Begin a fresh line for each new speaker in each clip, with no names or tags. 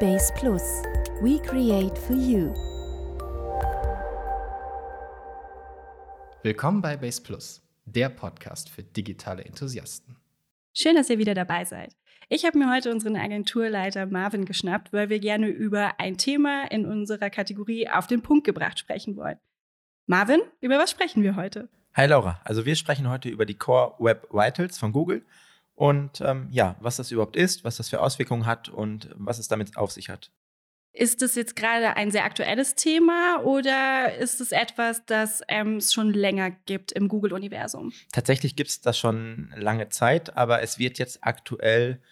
Base Plus. We create for you.
Willkommen bei Base Plus, der Podcast für digitale Enthusiasten.
Schön, dass ihr wieder dabei seid. Ich habe mir heute unseren Agenturleiter Marvin geschnappt, weil wir gerne über ein Thema in unserer Kategorie auf den Punkt gebracht sprechen wollen. Marvin, über was sprechen wir heute?
Hi Laura, also wir sprechen heute über die Core Web Vitals von Google und ähm, ja, was das überhaupt ist, was das für Auswirkungen hat und was es damit auf sich hat.
Ist das jetzt gerade ein sehr aktuelles Thema oder ist es etwas, das ähm, es schon länger gibt im Google-Universum?
Tatsächlich gibt es das schon lange Zeit, aber es wird jetzt aktuell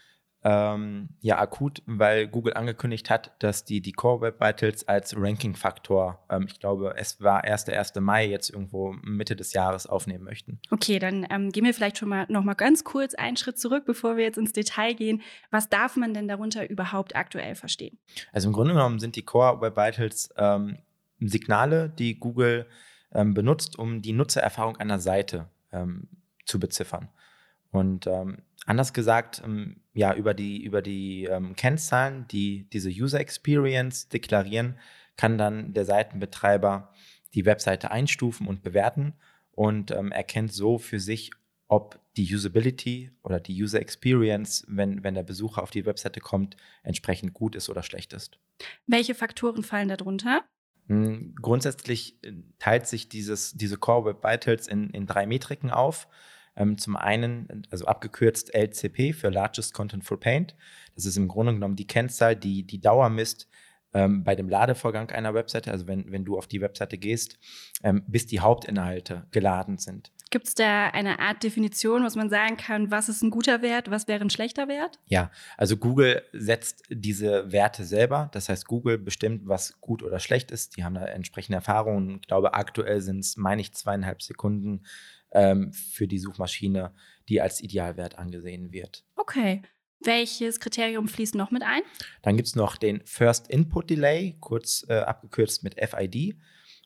ähm, ja akut, weil Google angekündigt hat, dass die, die Core Web Vitals als Ranking-Faktor, ähm, ich glaube, es war erst der 1. Mai, jetzt irgendwo Mitte des Jahres aufnehmen möchten.
Okay, dann ähm, gehen wir vielleicht schon mal noch mal ganz kurz einen Schritt zurück, bevor wir jetzt ins Detail gehen. Was darf man denn darunter überhaupt aktuell verstehen?
Also im Grunde genommen sind die Core Web Vitals ähm, Signale, die Google ähm, benutzt, um die Nutzererfahrung einer Seite ähm, zu beziffern. Und ähm, anders gesagt, ähm, ja, über die, über die ähm, Kennzahlen, die diese User Experience deklarieren, kann dann der Seitenbetreiber die Webseite einstufen und bewerten und ähm, erkennt so für sich, ob die Usability oder die User Experience, wenn, wenn der Besucher auf die Webseite kommt, entsprechend gut ist oder schlecht ist.
Welche Faktoren fallen darunter?
Hm, grundsätzlich äh, teilt sich dieses, diese Core Web Vitals in, in drei Metriken auf. Ähm, zum einen, also abgekürzt LCP für Largest Contentful Paint. Das ist im Grunde genommen die Kennzahl, die die Dauer misst ähm, bei dem Ladevorgang einer Webseite, also wenn, wenn du auf die Webseite gehst, ähm, bis die Hauptinhalte geladen sind.
Gibt es da eine Art Definition, was man sagen kann, was ist ein guter Wert, was wäre ein schlechter Wert?
Ja, also Google setzt diese Werte selber. Das heißt, Google bestimmt, was gut oder schlecht ist. Die haben da entsprechende Erfahrungen. Ich glaube, aktuell sind es, meine ich, zweieinhalb Sekunden ähm, für die Suchmaschine, die als Idealwert angesehen wird.
Okay. Welches Kriterium fließt noch mit ein?
Dann gibt es noch den First Input Delay, kurz äh, abgekürzt mit FID.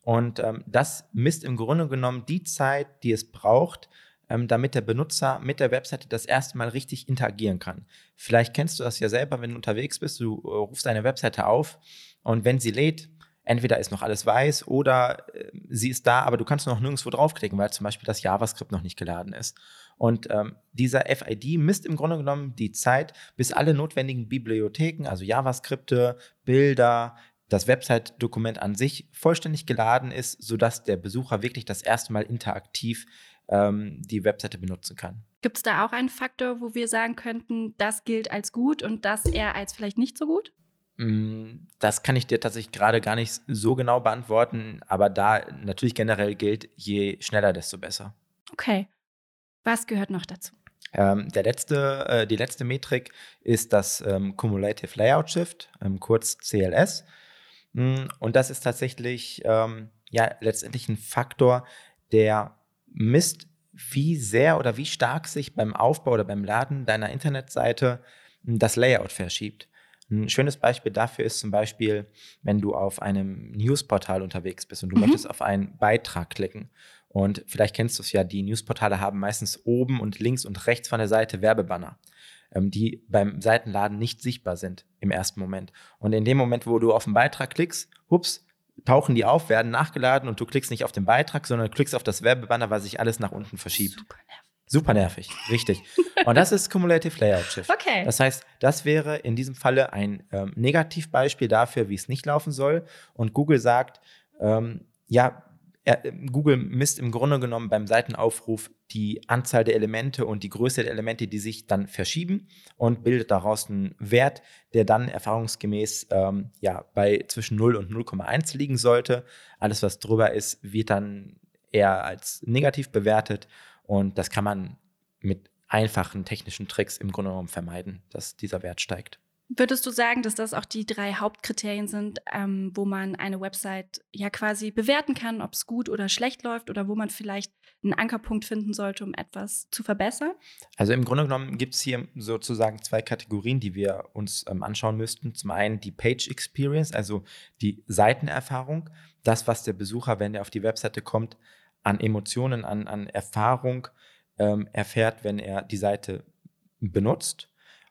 Und ähm, das misst im Grunde genommen die Zeit, die es braucht, ähm, damit der Benutzer mit der Webseite das erste Mal richtig interagieren kann. Vielleicht kennst du das ja selber, wenn du unterwegs bist, du äh, rufst deine Webseite auf und wenn sie lädt, entweder ist noch alles weiß oder äh, sie ist da, aber du kannst noch nirgendwo draufklicken, weil zum Beispiel das JavaScript noch nicht geladen ist. Und ähm, dieser FID misst im Grunde genommen die Zeit, bis alle notwendigen Bibliotheken, also JavaScripte, Bilder, das Website-Dokument an sich vollständig geladen ist, sodass der Besucher wirklich das erste Mal interaktiv ähm, die Webseite benutzen kann.
Gibt es da auch einen Faktor, wo wir sagen könnten, das gilt als gut und das eher als vielleicht nicht so gut?
Mm, das kann ich dir tatsächlich gerade gar nicht so genau beantworten, aber da natürlich generell gilt, je schneller, desto besser.
Okay. Was gehört noch dazu?
Ähm, der letzte, äh, die letzte Metrik ist das ähm, Cumulative Layout Shift, ähm, kurz CLS. Mm, und das ist tatsächlich ähm, ja letztendlich ein Faktor, der misst, wie sehr oder wie stark sich beim Aufbau oder beim Laden deiner Internetseite mm, das Layout verschiebt. Ein schönes Beispiel dafür ist zum Beispiel, wenn du auf einem Newsportal unterwegs bist und du mhm. möchtest auf einen Beitrag klicken. Und vielleicht kennst du es ja, die Newsportale haben meistens oben und links und rechts von der Seite Werbebanner, ähm, die beim Seitenladen nicht sichtbar sind im ersten Moment. Und in dem Moment, wo du auf den Beitrag klickst, hups, tauchen die auf, werden nachgeladen und du klickst nicht auf den Beitrag, sondern klickst auf das Werbebanner, weil sich alles nach unten verschiebt. Super nervig. Super nervig, richtig. Und das ist Cumulative Layout Shift.
Okay.
Das heißt, das wäre in diesem Falle ein ähm, Negativbeispiel dafür, wie es nicht laufen soll. Und Google sagt, ähm, ja, er, Google misst im Grunde genommen beim Seitenaufruf die Anzahl der Elemente und die Größe der Elemente, die sich dann verschieben und bildet daraus einen Wert, der dann erfahrungsgemäß ähm, ja, bei zwischen 0 und 0,1 liegen sollte. Alles, was drüber ist, wird dann eher als negativ bewertet und das kann man mit einfachen technischen Tricks im Grunde genommen vermeiden, dass dieser Wert steigt.
Würdest du sagen, dass das auch die drei Hauptkriterien sind, ähm, wo man eine Website ja quasi bewerten kann, ob es gut oder schlecht läuft oder wo man vielleicht einen Ankerpunkt finden sollte, um etwas zu verbessern?
Also im Grunde genommen gibt es hier sozusagen zwei Kategorien, die wir uns ähm, anschauen müssten. Zum einen die Page Experience, also die Seitenerfahrung, das, was der Besucher, wenn er auf die Webseite kommt, an Emotionen, an, an Erfahrung ähm, erfährt, wenn er die Seite benutzt.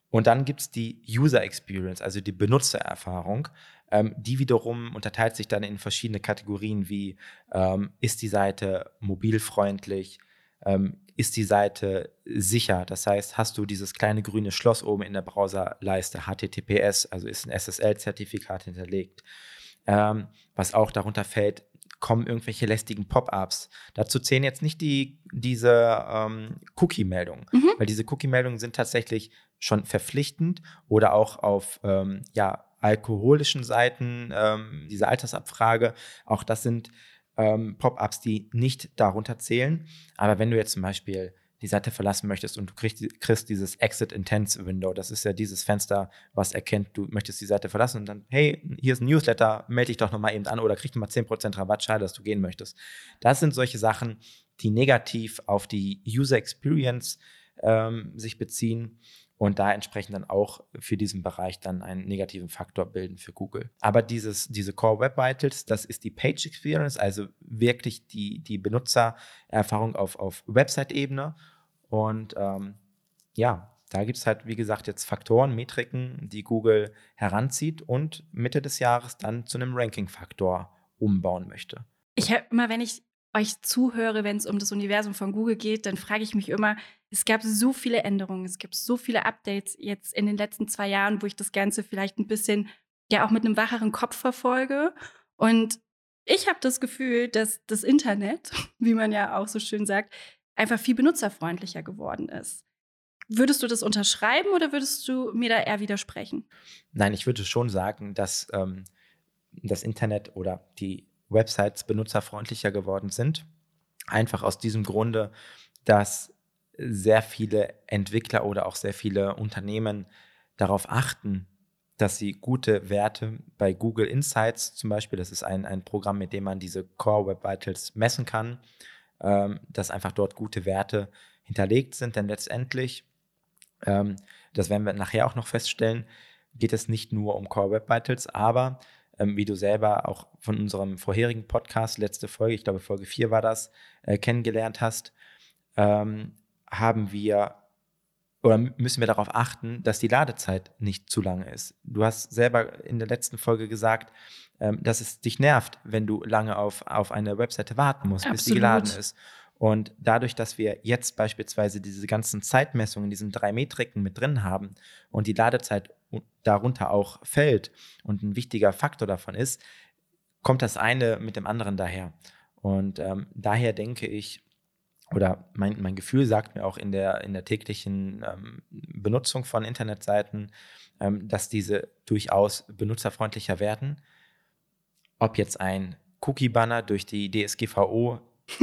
Und dann gibt es die User Experience, also die Benutzererfahrung. Ähm, die wiederum unterteilt sich dann in verschiedene Kategorien wie ähm, ist die Seite mobilfreundlich, ähm, ist die Seite sicher. Das heißt, hast du dieses kleine grüne Schloss oben in der Browserleiste HTTPS, also ist ein SSL-Zertifikat hinterlegt. Ähm, was auch darunter fällt, kommen irgendwelche lästigen Pop-ups. Dazu zählen jetzt nicht die, diese ähm, Cookie-Meldungen, mhm. weil diese Cookie-Meldungen sind tatsächlich schon verpflichtend oder auch auf ähm, ja, alkoholischen Seiten, ähm, diese Altersabfrage, auch das sind ähm, Pop-ups, die nicht darunter zählen. Aber wenn du jetzt zum Beispiel die Seite verlassen möchtest und du kriegst, kriegst dieses Exit Intense Window. Das ist ja dieses Fenster, was erkennt, du möchtest die Seite verlassen und dann, hey, hier ist ein Newsletter, melde dich doch nochmal eben an oder krieg mal 10% Rabatt, schade, dass du gehen möchtest. Das sind solche Sachen, die negativ auf die User Experience ähm, sich beziehen und da entsprechend dann auch für diesen Bereich dann einen negativen Faktor bilden für Google. Aber dieses, diese Core Web Vitals, das ist die Page Experience, also wirklich die, die Benutzererfahrung auf, auf Website-Ebene. Und ähm, ja, da gibt es halt, wie gesagt, jetzt Faktoren, Metriken, die Google heranzieht und Mitte des Jahres dann zu einem Ranking-Faktor umbauen möchte.
Ich habe immer, wenn ich euch zuhöre, wenn es um das Universum von Google geht, dann frage ich mich immer, es gab so viele Änderungen, es gibt so viele Updates jetzt in den letzten zwei Jahren, wo ich das Ganze vielleicht ein bisschen ja auch mit einem wacheren Kopf verfolge. Und ich habe das Gefühl, dass das Internet, wie man ja auch so schön sagt, einfach viel benutzerfreundlicher geworden ist. Würdest du das unterschreiben oder würdest du mir da eher widersprechen?
Nein, ich würde schon sagen, dass ähm, das Internet oder die Websites benutzerfreundlicher geworden sind. Einfach aus diesem Grunde, dass sehr viele Entwickler oder auch sehr viele Unternehmen darauf achten, dass sie gute Werte bei Google Insights zum Beispiel, das ist ein, ein Programm, mit dem man diese Core Web Vitals messen kann, ähm, dass einfach dort gute Werte hinterlegt sind. Denn letztendlich, ähm, das werden wir nachher auch noch feststellen, geht es nicht nur um Core Web Vitals, aber ähm, wie du selber auch von unserem vorherigen Podcast, letzte Folge, ich glaube Folge 4 war das, äh, kennengelernt hast, ähm, haben wir oder müssen wir darauf achten, dass die Ladezeit nicht zu lange ist. Du hast selber in der letzten Folge gesagt, ähm, dass es dich nervt, wenn du lange auf, auf eine Webseite warten musst, Absolut. bis sie geladen ist. Und dadurch, dass wir jetzt beispielsweise diese ganzen Zeitmessungen, diesen drei Metriken mit drin haben und die Ladezeit darunter auch fällt und ein wichtiger Faktor davon ist, kommt das eine mit dem anderen daher. Und ähm, daher denke ich, oder mein, mein Gefühl sagt mir auch in der, in der täglichen ähm, Benutzung von Internetseiten, ähm, dass diese durchaus benutzerfreundlicher werden. Ob jetzt ein Cookie-Banner durch die DSGVO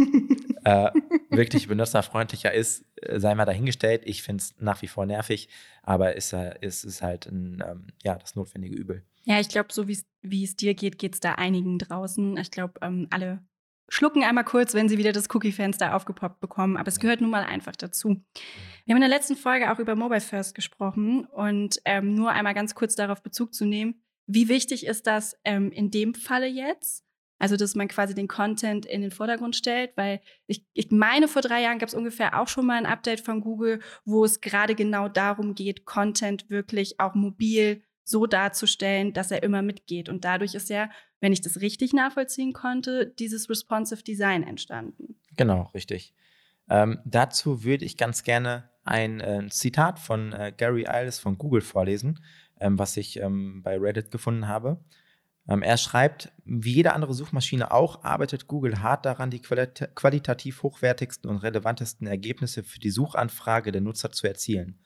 äh, wirklich benutzerfreundlicher ist, äh, sei mal dahingestellt. Ich finde es nach wie vor nervig, aber es ist, ist, ist halt ein, ähm, ja, das notwendige Übel.
Ja, ich glaube, so wie es dir geht, geht es da einigen draußen. Ich glaube, ähm, alle schlucken einmal kurz, wenn sie wieder das Cookie-Fenster aufgepoppt bekommen. Aber es gehört nun mal einfach dazu. Wir haben in der letzten Folge auch über Mobile First gesprochen und ähm, nur einmal ganz kurz darauf Bezug zu nehmen. Wie wichtig ist das ähm, in dem Falle jetzt? Also, dass man quasi den Content in den Vordergrund stellt, weil ich, ich meine, vor drei Jahren gab es ungefähr auch schon mal ein Update von Google, wo es gerade genau darum geht, Content wirklich auch mobil so darzustellen, dass er immer mitgeht. Und dadurch ist ja, wenn ich das richtig nachvollziehen konnte, dieses responsive Design entstanden.
Genau, richtig. Ähm, dazu würde ich ganz gerne ein äh, Zitat von äh, Gary Iles von Google vorlesen, ähm, was ich ähm, bei Reddit gefunden habe. Ähm, er schreibt, wie jede andere Suchmaschine auch, arbeitet Google hart daran, die qualit qualitativ hochwertigsten und relevantesten Ergebnisse für die Suchanfrage der Nutzer zu erzielen.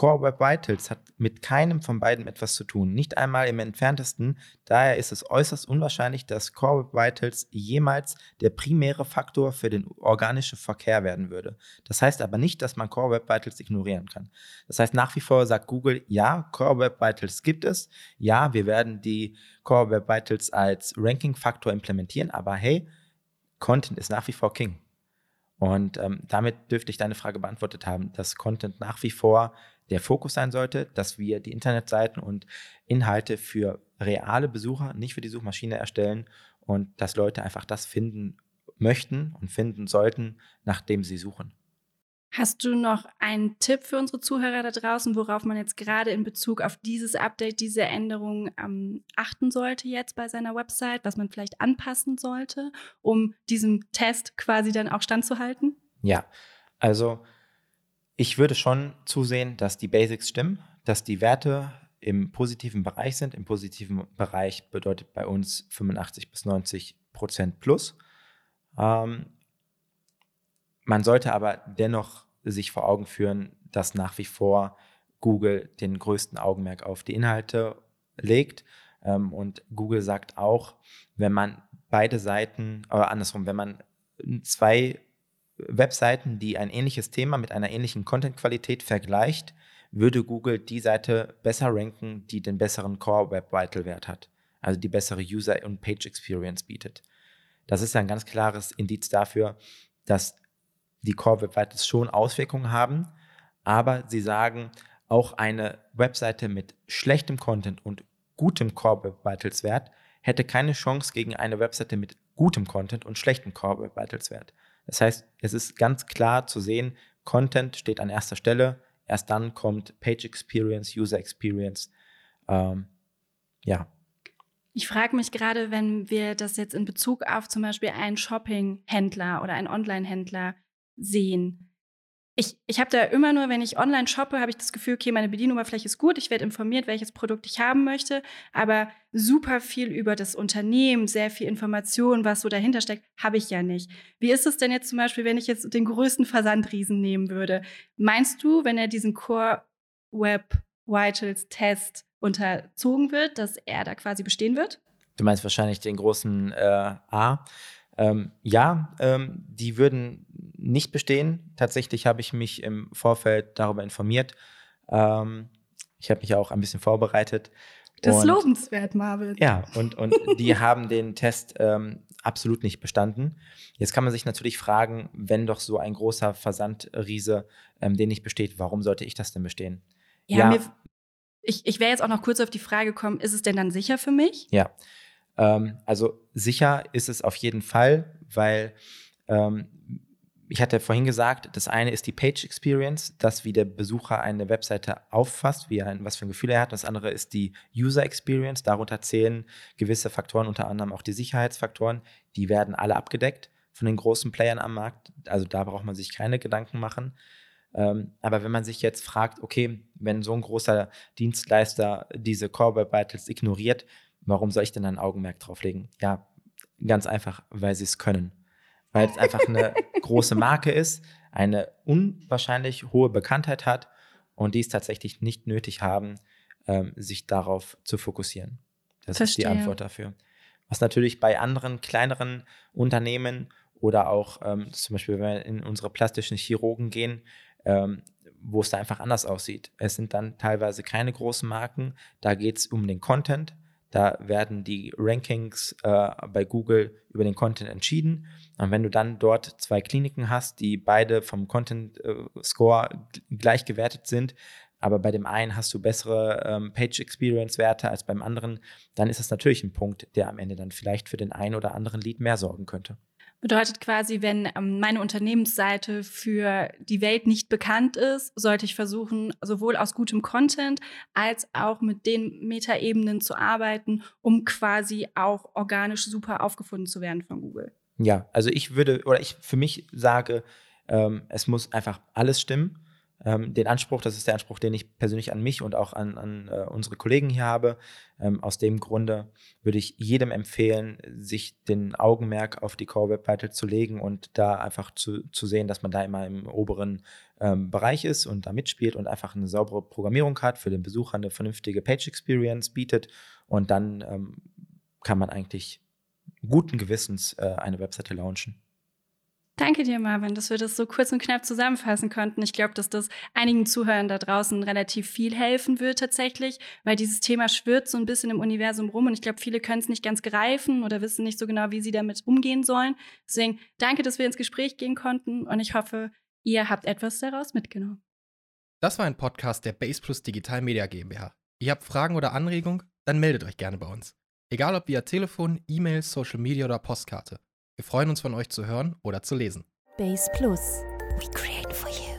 Core Web Vitals hat mit keinem von beiden etwas zu tun, nicht einmal im entferntesten. Daher ist es äußerst unwahrscheinlich, dass Core Web Vitals jemals der primäre Faktor für den organischen Verkehr werden würde. Das heißt aber nicht, dass man Core Web Vitals ignorieren kann. Das heißt, nach wie vor sagt Google, ja, Core Web Vitals gibt es. Ja, wir werden die Core Web Vitals als Ranking-Faktor implementieren, aber hey, Content ist nach wie vor King. Und ähm, damit dürfte ich deine Frage beantwortet haben, dass Content nach wie vor der Fokus sein sollte, dass wir die Internetseiten und Inhalte für reale Besucher, nicht für die Suchmaschine erstellen und dass Leute einfach das finden möchten und finden sollten, nachdem sie suchen.
Hast du noch einen Tipp für unsere Zuhörer da draußen, worauf man jetzt gerade in Bezug auf dieses Update, diese Änderung ähm, achten sollte jetzt bei seiner Website, was man vielleicht anpassen sollte, um diesem Test quasi dann auch standzuhalten?
Ja, also ich würde schon zusehen, dass die Basics stimmen, dass die Werte im positiven Bereich sind. Im positiven Bereich bedeutet bei uns 85 bis 90 Prozent plus. Ähm, man sollte aber dennoch sich vor Augen führen, dass nach wie vor Google den größten Augenmerk auf die Inhalte legt. Ähm, und Google sagt auch, wenn man beide Seiten, oder andersrum, wenn man zwei Webseiten, die ein ähnliches Thema mit einer ähnlichen Content-Qualität vergleicht, würde Google die Seite besser ranken, die den besseren Core Web Vital Wert hat, also die bessere User- und Page Experience bietet. Das ist ein ganz klares Indiz dafür, dass die Core Web Vitals schon Auswirkungen haben, aber sie sagen, auch eine Webseite mit schlechtem Content und gutem Core Web Vitals Wert hätte keine Chance gegen eine Webseite mit gutem Content und schlechtem Core Web Vitals Wert. Das heißt, es ist ganz klar zu sehen, Content steht an erster Stelle, erst dann kommt Page Experience, User Experience. Ähm, ja.
Ich frage mich gerade, wenn wir das jetzt in Bezug auf zum Beispiel einen Shopping-Händler oder einen Online-Händler sehen. Ich, ich habe da immer nur, wenn ich online shoppe, habe ich das Gefühl, okay, meine Bedienoberfläche ist gut, ich werde informiert, welches Produkt ich haben möchte, aber super viel über das Unternehmen, sehr viel Information, was so dahinter steckt, habe ich ja nicht. Wie ist es denn jetzt zum Beispiel, wenn ich jetzt den größten Versandriesen nehmen würde? Meinst du, wenn er diesen Core Web Vitals Test unterzogen wird, dass er da quasi bestehen wird?
Du meinst wahrscheinlich den großen äh, A. Ähm, ja, ähm, die würden nicht bestehen. Tatsächlich habe ich mich im Vorfeld darüber informiert. Ähm, ich habe mich auch ein bisschen vorbereitet.
Das ist lobenswert, Marvin.
Ja, und, und die haben den Test ähm, absolut nicht bestanden. Jetzt kann man sich natürlich fragen, wenn doch so ein großer Versandriese ähm, den nicht besteht, warum sollte ich das denn bestehen?
Ja, ja mir, ich, ich wäre jetzt auch noch kurz auf die Frage gekommen, ist es denn dann sicher für mich?
Ja, ähm, also sicher ist es auf jeden Fall, weil ähm, ich hatte vorhin gesagt, das eine ist die Page Experience, das wie der Besucher eine Webseite auffasst, wie er was für ein Gefühl er hat. Das andere ist die User Experience. Darunter zählen gewisse Faktoren, unter anderem auch die Sicherheitsfaktoren. Die werden alle abgedeckt von den großen Playern am Markt. Also da braucht man sich keine Gedanken machen. Ähm, aber wenn man sich jetzt fragt, okay, wenn so ein großer Dienstleister diese Core Web Vitals ignoriert, Warum soll ich denn ein Augenmerk drauf legen? Ja, ganz einfach, weil sie es können. Weil es einfach eine große Marke ist, eine unwahrscheinlich hohe Bekanntheit hat und die es tatsächlich nicht nötig haben, ähm, sich darauf zu fokussieren. Das Verstehe. ist die Antwort dafür. Was natürlich bei anderen kleineren Unternehmen oder auch ähm, zum Beispiel, wenn wir in unsere plastischen Chirurgen gehen, ähm, wo es da einfach anders aussieht. Es sind dann teilweise keine großen Marken, da geht es um den Content, da werden die Rankings äh, bei Google über den Content entschieden. Und wenn du dann dort zwei Kliniken hast, die beide vom Content äh, Score gleich gewertet sind, aber bei dem einen hast du bessere ähm, Page Experience Werte als beim anderen, dann ist das natürlich ein Punkt, der am Ende dann vielleicht für den einen oder anderen Lead mehr sorgen könnte.
Bedeutet quasi, wenn ähm, meine Unternehmensseite für die Welt nicht bekannt ist, sollte ich versuchen, sowohl aus gutem Content als auch mit den Metaebenen zu arbeiten, um quasi auch organisch super aufgefunden zu werden von Google.
Ja, also ich würde, oder ich für mich sage, ähm, es muss einfach alles stimmen ähm, den Anspruch, das ist der Anspruch, den ich persönlich an mich und auch an, an äh, unsere Kollegen hier habe. Ähm, aus dem Grunde würde ich jedem empfehlen, sich den Augenmerk auf die Core Web Vitals zu legen und da einfach zu, zu sehen, dass man da immer im oberen ähm, Bereich ist und da mitspielt und einfach eine saubere Programmierung hat, für den Besucher eine vernünftige Page Experience bietet und dann ähm, kann man eigentlich guten Gewissens äh, eine Webseite launchen.
Danke dir, Marvin, dass wir das so kurz und knapp zusammenfassen konnten. Ich glaube, dass das einigen Zuhörern da draußen relativ viel helfen wird tatsächlich, weil dieses Thema schwirrt so ein bisschen im Universum rum und ich glaube, viele können es nicht ganz greifen oder wissen nicht so genau, wie sie damit umgehen sollen. Deswegen danke, dass wir ins Gespräch gehen konnten und ich hoffe, ihr habt etwas daraus mitgenommen.
Das war ein Podcast der Base Plus Digital Media GmbH. Ihr habt Fragen oder Anregungen? Dann meldet euch gerne bei uns. Egal ob via Telefon, E-Mail, Social Media oder Postkarte. Wir freuen uns von euch zu hören oder zu lesen.
Base Plus. We create for you.